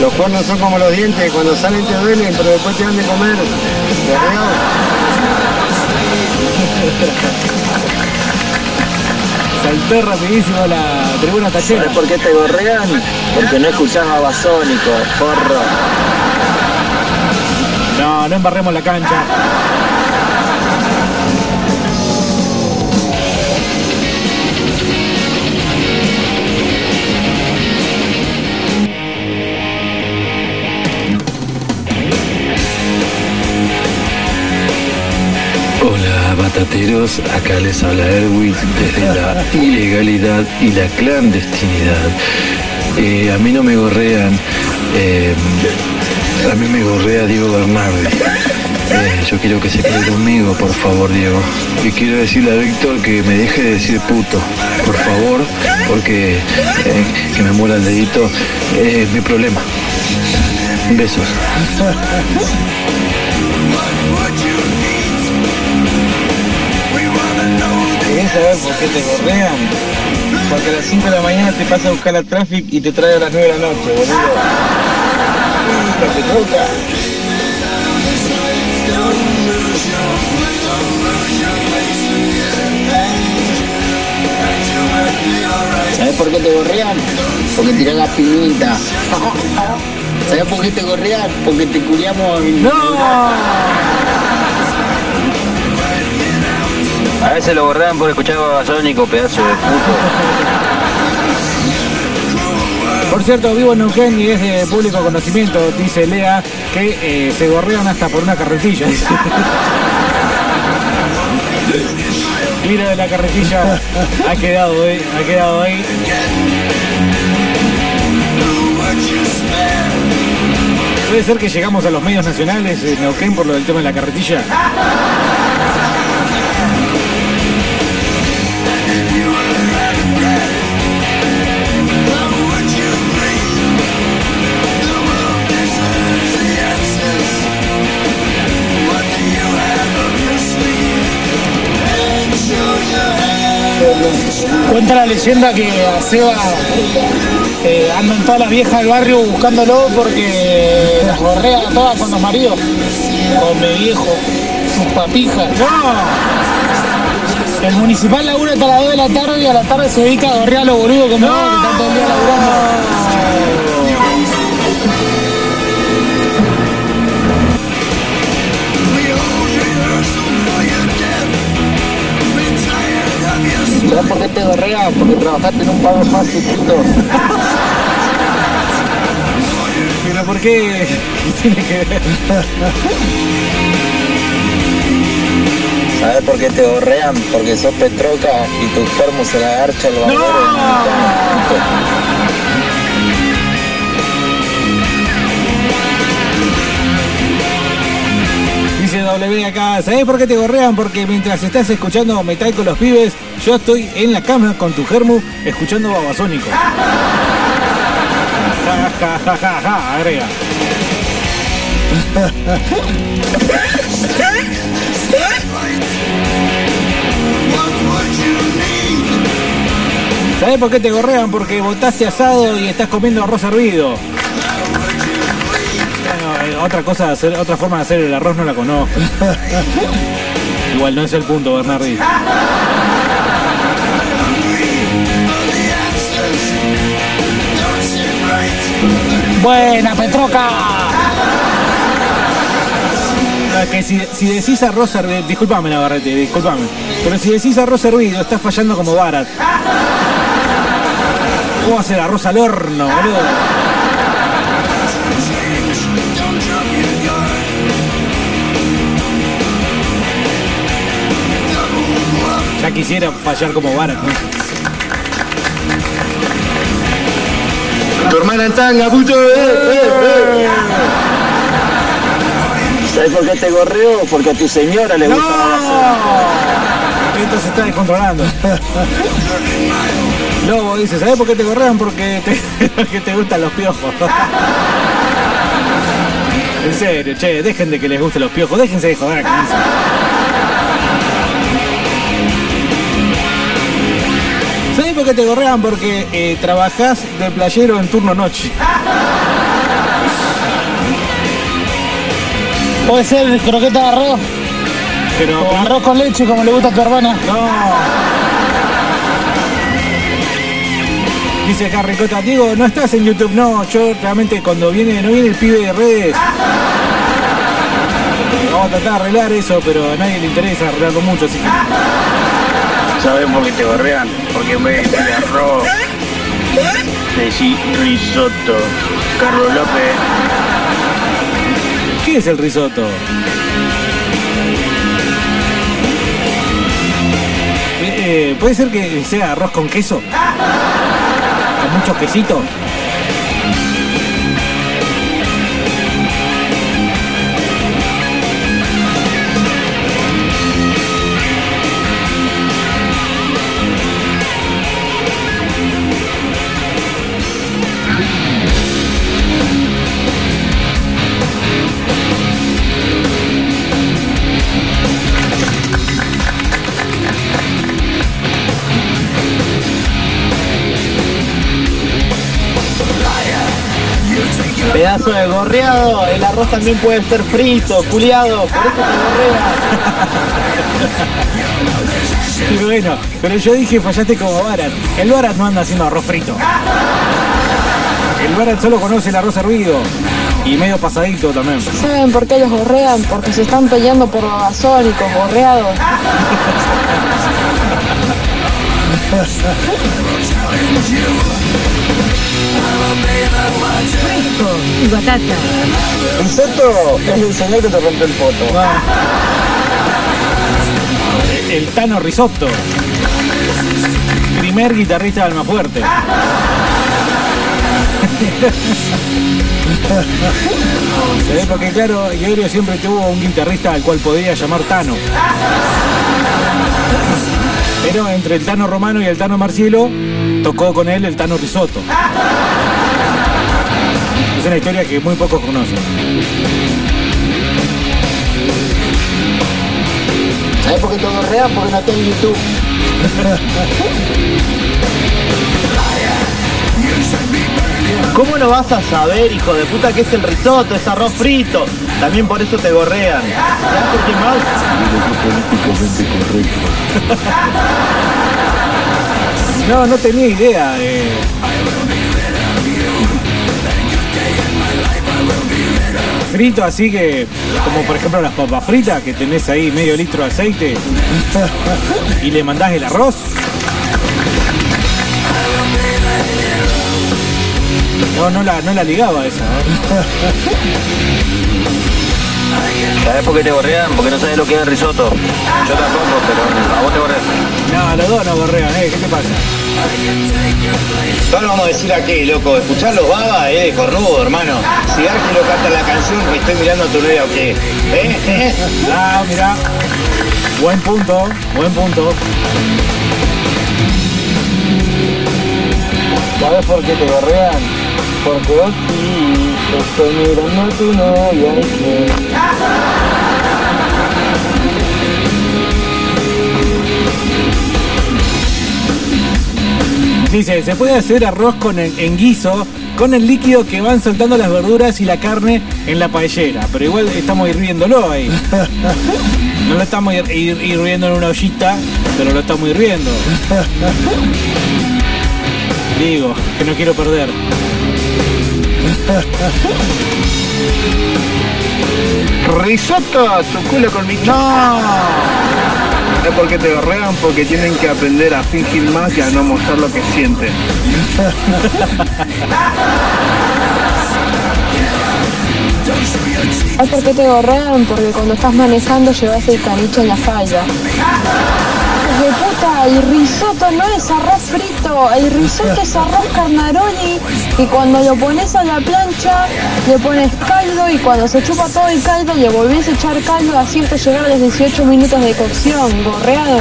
Los cuernos son como los dientes, cuando salen te duelen, pero después te dan de comer. Saltó rapidísimo la tribuna tachera. ¿Sabes por qué te gorrean? Porque no escuchás a Basónico, porro. No, no embarremos la cancha. Hola batateros, acá les habla Erwin desde la ilegalidad y la clandestinidad. Eh, a mí no me gorrean, eh, a mí me gorrea Diego Bernardi. Eh, yo quiero que se quede conmigo, por favor, Diego. Y quiero decirle a Víctor que me deje de decir puto, por favor, porque que me muera el dedito es mi problema. Besos. Saber por qué te gorrean? Porque a las 5 de la mañana te pasa a buscar a Traffic y te trae a las 9 de la noche, boludo. Puta, te toca. ¿Sabes por qué te gorrean? Porque tirás la pinita. ¿Sabes por qué te gorrean? Porque te curiamos en... A veces lo borraban por escuchar Babasónico, pedazo de puto. Por cierto, vivo en Neuquén y es de público conocimiento, dice Lea, que eh, se gorrean hasta por una carretilla. Mira de la carretilla, ha quedado, eh, ha quedado ahí. Puede ser que llegamos a los medios nacionales en Neuquén por lo del tema de la carretilla. Cuenta la leyenda que a Seba eh, andan todas las viejas del barrio buscándolo porque las gorrea todas con los maridos. Come viejo, sus papijas. El municipal labura hasta las 2 de la tarde y a la tarde se dedica a gorrear a los boludos como que están todo el día laburando. ¿Sabes por qué te gorrean? Porque trabajaste en un pago fácil, puto. Pero ¿por qué? ¿Qué tiene que ver? ¿Sabes por qué te gorrean? Porque sos Petroca y tu germo se la garcha el barbero. Dice W acá, ¿sabés por qué te gorrean? Porque mientras estás escuchando metal con los pibes, yo estoy en la cama con tu germu escuchando babasónico. Ja, agrega. ¿Sabés por qué te gorrean? Porque botaste asado y estás comiendo arroz hervido. Eh, otra cosa, otra forma de hacer el arroz no la conozco. Igual no es el punto, Bernardi. Buena, Petroca. Es que si, si decís arroz hervido, disculpame Navarrete, disculpame. Pero si decís arroz hervido, estás fallando como Barat. ¿Cómo hacer arroz al horno, boludo? Ya quisiera fallar como Barat, ¿no? Tu hermana en tanga, puto. Eh, eh, eh. ¿Sabes por qué te gorreo? Porque a tu señora le gusta la. Esto se está descontrolando. Lobo dice, ¿sabes por qué te correan? Porque te, porque te gustan los piojos. en serio, che, dejen de que les gusten los piojos, déjense de joder eso. ¿Sabes por qué te correan? Porque eh, trabajás de playero en turno noche. Puede ser croqueta de arroz. Pero O arroz con leche como le gusta a tu hermana. No. Dice acá Ricota, Diego, no estás en YouTube, no, yo realmente cuando viene, no viene el pibe de redes. Vamos a tratar de arreglar eso, pero a nadie le interesa arreglarlo mucho, así que. ¿Sabes por qué te gorrean? Porque en vez de arroz, risotto. Carlos López, ¿Qué es el risotto? Eh, eh, ¿Puede ser que sea arroz con queso? ¿Con mucho quesito? De gorreado, el arroz también puede ser frito, culiado, por eso te gorrea. Y bueno, pero yo dije fallaste como Barat. El Barat no anda haciendo arroz frito. El Barat solo conoce el arroz hervido. Y medio pasadito también. ¿Saben por qué los gorrean? Porque se están peleando por babasónicos, gorreados. Fresco y batata. Risotto es el señor que te rompe el poto. El Tano Risotto. Primer guitarrista de Almafuerte. ¿Sabés? Porque claro, Iorio siempre tuvo un guitarrista al cual podía llamar Tano. Pero entre el Tano Romano y el Tano Marcielo, tocó con él el Tano Risotto. Es una historia que muy pocos conocen. ¿Sabes por qué te gorrean? Porque no está en YouTube. ¿Cómo no vas a saber, hijo de puta, que es el risotto, es arroz frito? También por eso te gorrean. ¿Sabes por qué más? políticamente correcto. No, no tenía idea. eh. Así que, como por ejemplo las papas fritas, que tenés ahí medio litro de aceite y le mandás el arroz. No, no la, no la ligaba esa. ¿eh? ¿Sabes por qué te gorrean? Porque no sabes lo que es el risotto. Yo tampoco, pero a vos te gorrean. No, los dos no gorrean, ¿eh? ¿Qué te pasa? Ahora vamos a decir aquí, loco, escuchar los babas, eh, cornudo, hermano. Si Ángelo canta la canción, que estoy mirando a tu novia o qué. ¿Eh? Ah, mirá. Buen punto, buen punto. ¿Sabes por qué te gorrean? Porque vos sí, estoy mirando a tu novia y. Dice, se puede hacer arroz con el, en guiso con el líquido que van soltando las verduras y la carne en la paellera, pero igual estamos hirviéndolo ahí. No lo estamos hir- hir- hirviendo en una ollita, pero lo estamos hirviendo. Digo, que no quiero perder. Risotto a tu culo con mi ¡No! Es porque te gorrean porque tienen que aprender a fingir más y a no mostrar lo que sienten. ¿Sabes por qué te gorrean? Porque cuando estás manejando llevas el caniche en la de puta, el risotto no es arroz frito, el risotto es arroz carnaroli y cuando lo pones a la plancha le pones caldo y cuando se chupa todo el caldo le volvés a echar caldo así hasta llegar a los 18 minutos de cocción, gorreado.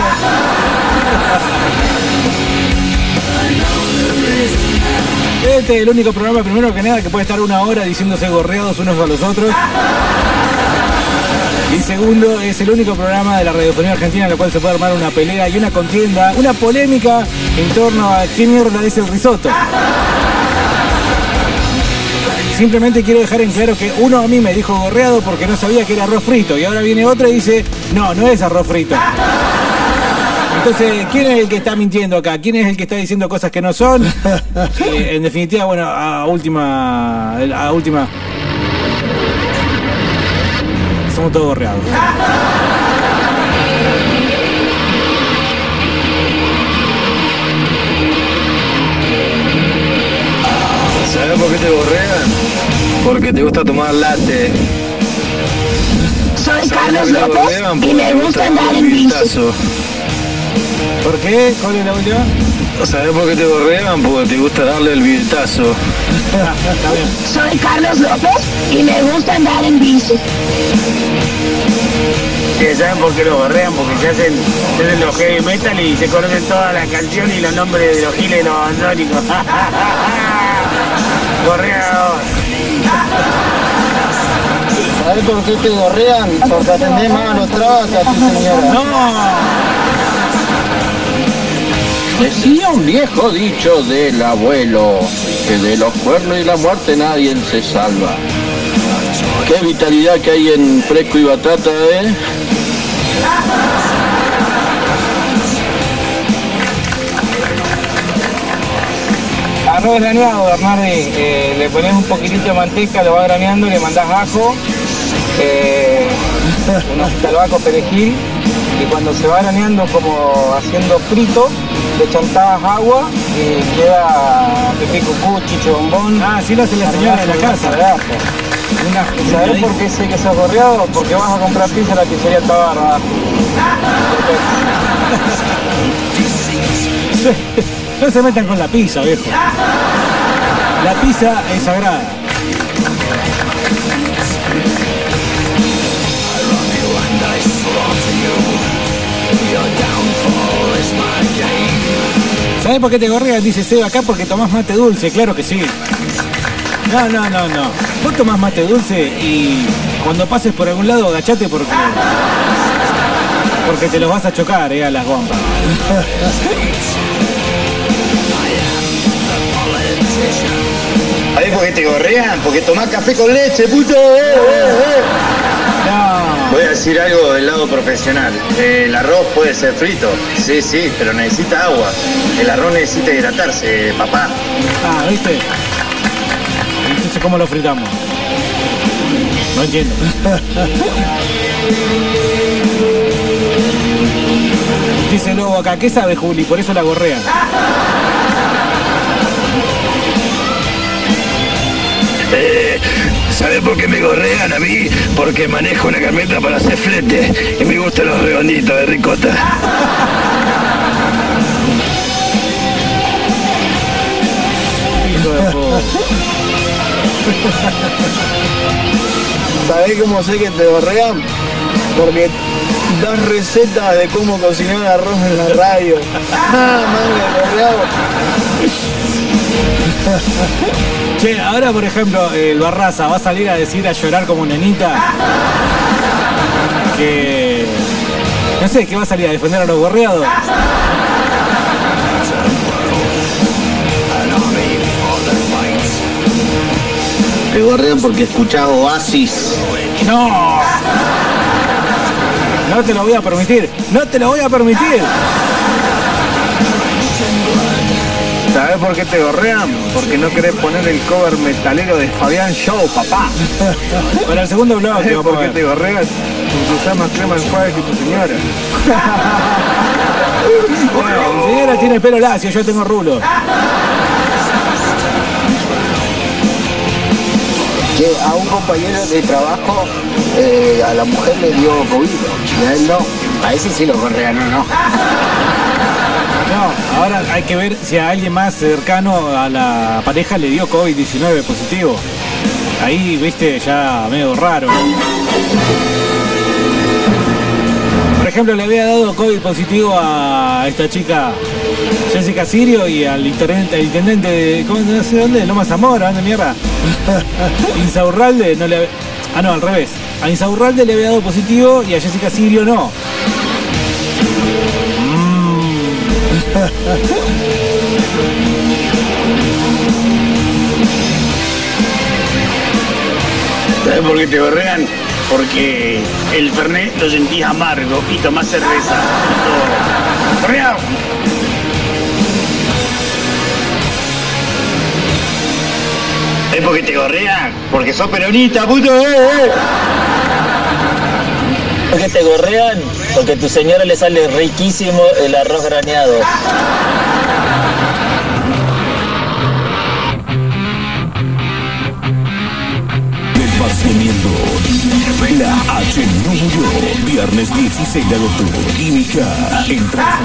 Este es el único programa, primero que nada, que puede estar una hora diciéndose gorreados unos a los otros. Y segundo, es el único programa de la radiofonía argentina en el cual se puede armar una pelea y una contienda, una polémica en torno a qué mierda es el risotto. Simplemente quiero dejar en claro que uno a mí me dijo gorreado porque no sabía que era arroz frito y ahora viene otro y dice, no, no es arroz frito. Entonces, ¿quién es el que está mintiendo acá? ¿Quién es el que está diciendo cosas que no son? Eh, en definitiva, bueno, a última. A última. Somos todos gorreados. ¿Sabes por qué te borrean? Porque te gusta tomar latte. Soy ¿Sabes Carlos por qué te López y me gusta andar darle en bici. ¿Por qué? ¿Cuál es la última? ¿Sabes por qué te borrean? Porque te gusta darle el billetazo. Soy Carlos López y me gusta andar en bici. ¿Saben por qué lo gorrean? Porque se hacen, se hacen los heavy metal y se conocen toda la canción y los nombres de los giles y los abandónicos. Gorreador. ¿Sabes por qué te gorrean? Porque atendés más a los trabas a tu señora. ¡No! Decía un viejo dicho del abuelo, que de los cuernos y la muerte nadie se salva. Qué vitalidad que hay en fresco y batata, ¿eh? Arroz graneado, Bernardi. Eh, le pones un poquitito de manteca, lo vas graneando, le mandás ajo, eh, unos talbacos perejil y cuando se va graneando como haciendo frito, le chantás agua y queda pepí cucú, chicho bombón. Ah, sí lo hace la señora de la casa. Una ¿Sabes por qué sé que se ha correado? Porque vas a comprar pizza, la pizzería bárbara. No se metan con la pizza, viejo. La pizza es sagrada. ¿Sabes por qué te gorreas? Dice Seba acá porque tomás mate dulce, claro que sí. No, no, no, no. Vos tomás mate dulce y cuando pases por algún lado agachate porque. Porque te los vas a chocar, eh, a las guampas. ¿Sabés por qué te gorrean? Porque tomás café con leche, puto. Eh, eh, eh. Voy a decir algo del lado profesional. El arroz puede ser frito, sí, sí, pero necesita agua. El arroz necesita hidratarse, papá. Ah, ¿viste? Entonces, ¿cómo lo fritamos? No entiendo. Dice Lobo acá, ¿qué sabe Juli? Por eso la gorrea. ¿Sabe por qué me gorrean a mí? Porque manejo una camioneta para hacer flete y me gustan los redonditos de ricota. Hijo de. ¿Sabés cómo sé que te borrean? Porque das recetas de cómo cocinar arroz en la radio. Ah, manga, gorreado. Che, ahora por ejemplo, el Barraza va a salir a decir a llorar como nenita. Que. No sé, que va a salir a defender a los gorreados. Te gorrean porque escuchaba Oasis. ¡No! No te lo voy a permitir. No te lo voy a permitir. ¿Sabés por qué te gorrean? Porque no querés poner el cover metalero de Fabián Show, papá. Para el segundo bloque, ¿Sabés vamos por qué te gorrean? Porque usás más crema enjuague que tu señora. Bueno, mi señora tiene el pelo lacio, yo tengo rulo. Que a un compañero de trabajo, eh, a la mujer le dio COVID y a él no. A ese sí lo correan, ¿no? Ahora hay que ver si a alguien más cercano a la pareja le dio COVID-19 positivo. Ahí, viste, ya medio raro. Por ejemplo, le había dado COVID positivo a esta chica Jessica Sirio y al intendente, al intendente de. ¿cómo, no sé dónde? Loma Zamora, ¿dónde mierda? Insaurralde no le había- Ah, no, al revés. A Insaurralde le había dado positivo y a Jessica Sirio no. ¿Sabes por qué te gorrean? Porque el Fernet lo sentís amargo y tomás cerveza. ¡Gorreado! ¿Es porque te gorrean? Porque sos peronista, puto, eh, eh. ¿Por qué te gorrean? Porque a tu señora le sale riquísimo el arroz graneado. Teniendo La H no murió. Viernes 16 de agosto. Química. Entra.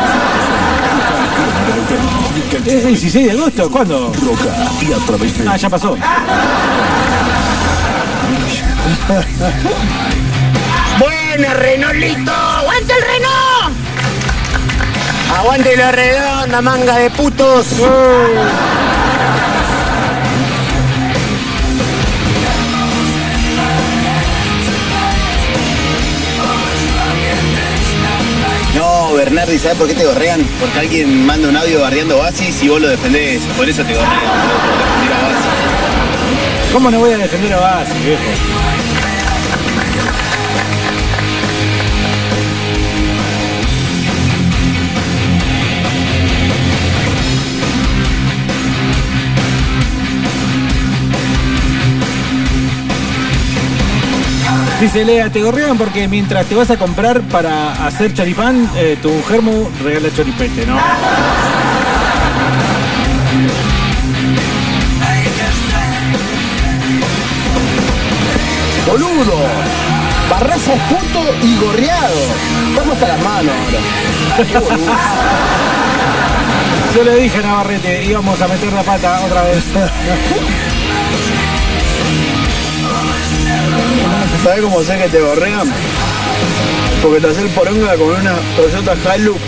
¿Es el 16 de agosto? ¿Cuándo? Roca. Y a través de. Ah, ya pasó. Buena, Renolito. ¡Aguante la redonda, manga de putos! No, Bernardo Nardi, ¿sabes por qué te gorrean? Porque alguien manda un audio bardeando Oasis y vos lo defendés. Por eso te gorrean, boludo, por defender a Oasis. ¿Cómo no voy a defender a Oasis, viejo? Dice Lea, te gorrean porque mientras te vas a comprar para hacer choripán, eh, tu germo regala choripete, ¿no? Boludo. Barrazo puto y gorreado. ¿Cómo está las manos ahora? Yo le dije a Navarrete, íbamos a meter la pata otra vez. ¿Sabes cómo sé que te gorrean? Porque te haces el poronga con una Toyota Hilux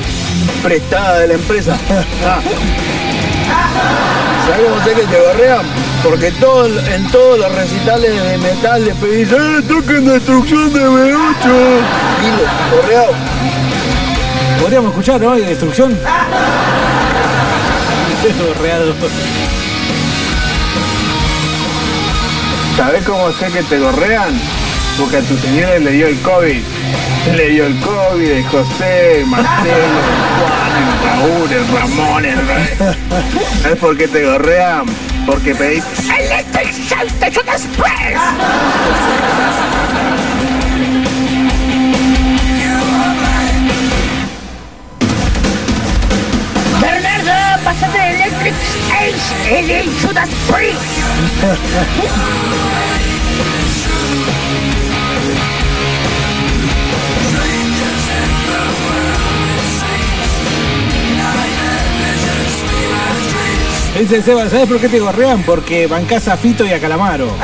prestada de la empresa. Ah. ¿Sabes cómo sé que te gorrean? Porque todo, en todos los recitales de metal le pedís, ¡eh, toquen destrucción de B8! Y gorreado. Podríamos escuchar, ¿no? De destrucción. Gorreado. ¿Sabes cómo sé que te gorrean? Porque a tu señora le dio el COVID. Le dio el COVID, el José, el Marcelo, el Juan, el Raúl, el Ramón, el Ra- ¿Sabes por qué te gorrean? Porque pedís Electric Station Express. Bernardo, pásate de Electric Station Electric Express. Dice Seba, ¿sabes por qué te gorrean? Porque bancás a Fito y a Calamaro.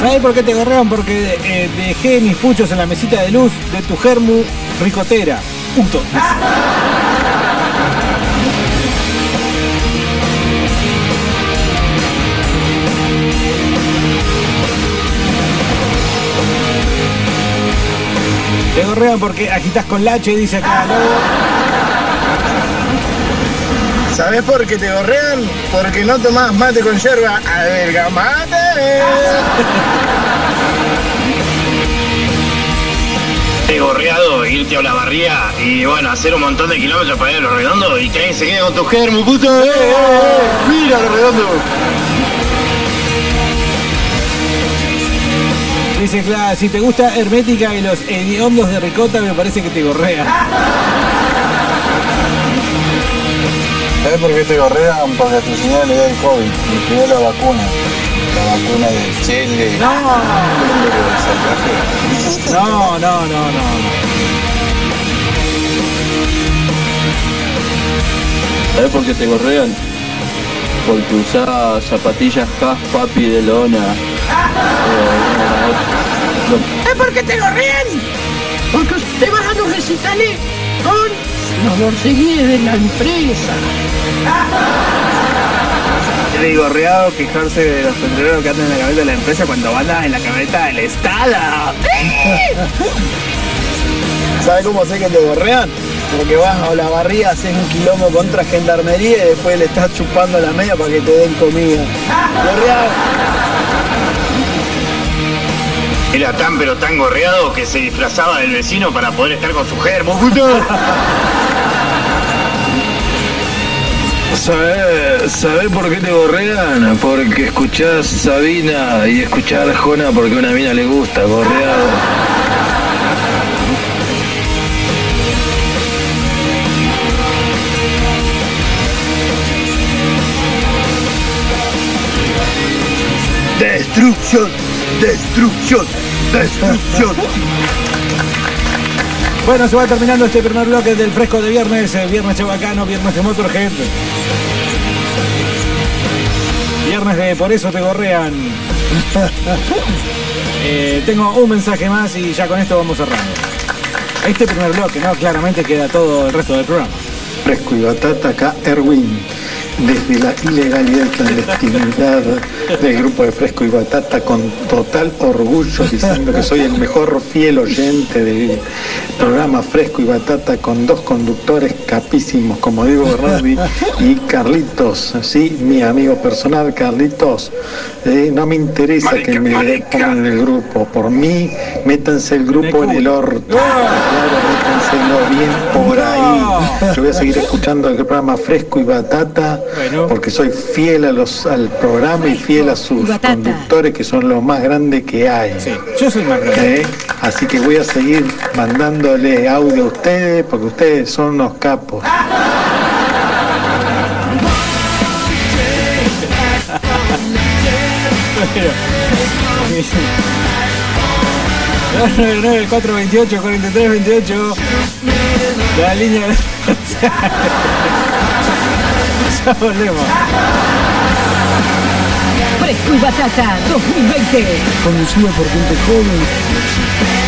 ¿Sabes por qué te gorrean? Porque eh, dejé mis puchos en la mesita de luz de tu germu ricotera. Punto. Te gorrean porque agitas con lache, dice acá. ¿Sabes por qué te gorrean? Porque no tomás mate con yerba. ¡Adelga mate! Te gorreado, irte a la barría y bueno, hacer un montón de kilómetros para ir a lo redondo y que se quede con tu germo, puto. ¡Eh, eh, eh! ¡Mira lo redondo! Dice, claro, si te gusta Hermética y los hediondos de ricota, me parece que te gorrea. ¿Sabes por qué te gorrean? Porque a tu señora le dio el COVID, le pidió la vacuna. La vacuna de Chile. No. No, no, no, no. ¿Sabes por qué te gorrean? Porque usás zapatillas Half Papi de lona. ¿Es porque te gorrean? Porque te vas a los recitales con los borseguíes de la empresa. El gorreado quejarse de los tendreros que andan en la camioneta de la empresa cuando andan en la camioneta del Estado. ¿Sabes cómo sé que te gorrean? Porque vas a la barría, haces un quilombo contra gendarmería y después le estás chupando la media para que te den comida. Gorreado. Era tan pero tan gorreado que se disfrazaba del vecino para poder estar con su germo, puto. ¿Sabés sabe por qué te gorrean? Porque escuchás Sabina y escuchás Arjona porque a una mina le gusta, gorreado. Destrucción, destrucción, destrucción. Bueno, se va terminando este primer bloque del fresco de viernes, eh, viernes chabacano, viernes de Motorhead. Viernes de Por eso te gorrean. Eh, tengo un mensaje más y ya con esto vamos cerrando. Este primer bloque, ¿no? Claramente queda todo el resto del programa. Fresco y batata acá, Erwin. Desde la ilegalidad y clandestinidad del grupo de Fresco y Batata con total orgullo diciendo que soy el mejor fiel oyente del programa Fresco y Batata con dos conductores capísimos como Diego Bernardi y Carlitos, ¿sí? mi amigo personal Carlitos. Eh, no me interesa que me pongan en el grupo, por mí métanse el grupo en el orto. Bien por ahí. Yo voy a seguir escuchando el programa Fresco y Batata porque soy fiel a los, al programa y fiel a sus conductores que son los más grandes que hay. Yo soy más grande. ¿Eh? Así que voy a seguir mandándole audio a ustedes porque ustedes son unos capos. Bueno, 9, 4, 28, 43, 28. La línea. ya volvemos. Fresco y Batata 2020. Conducido por gente joven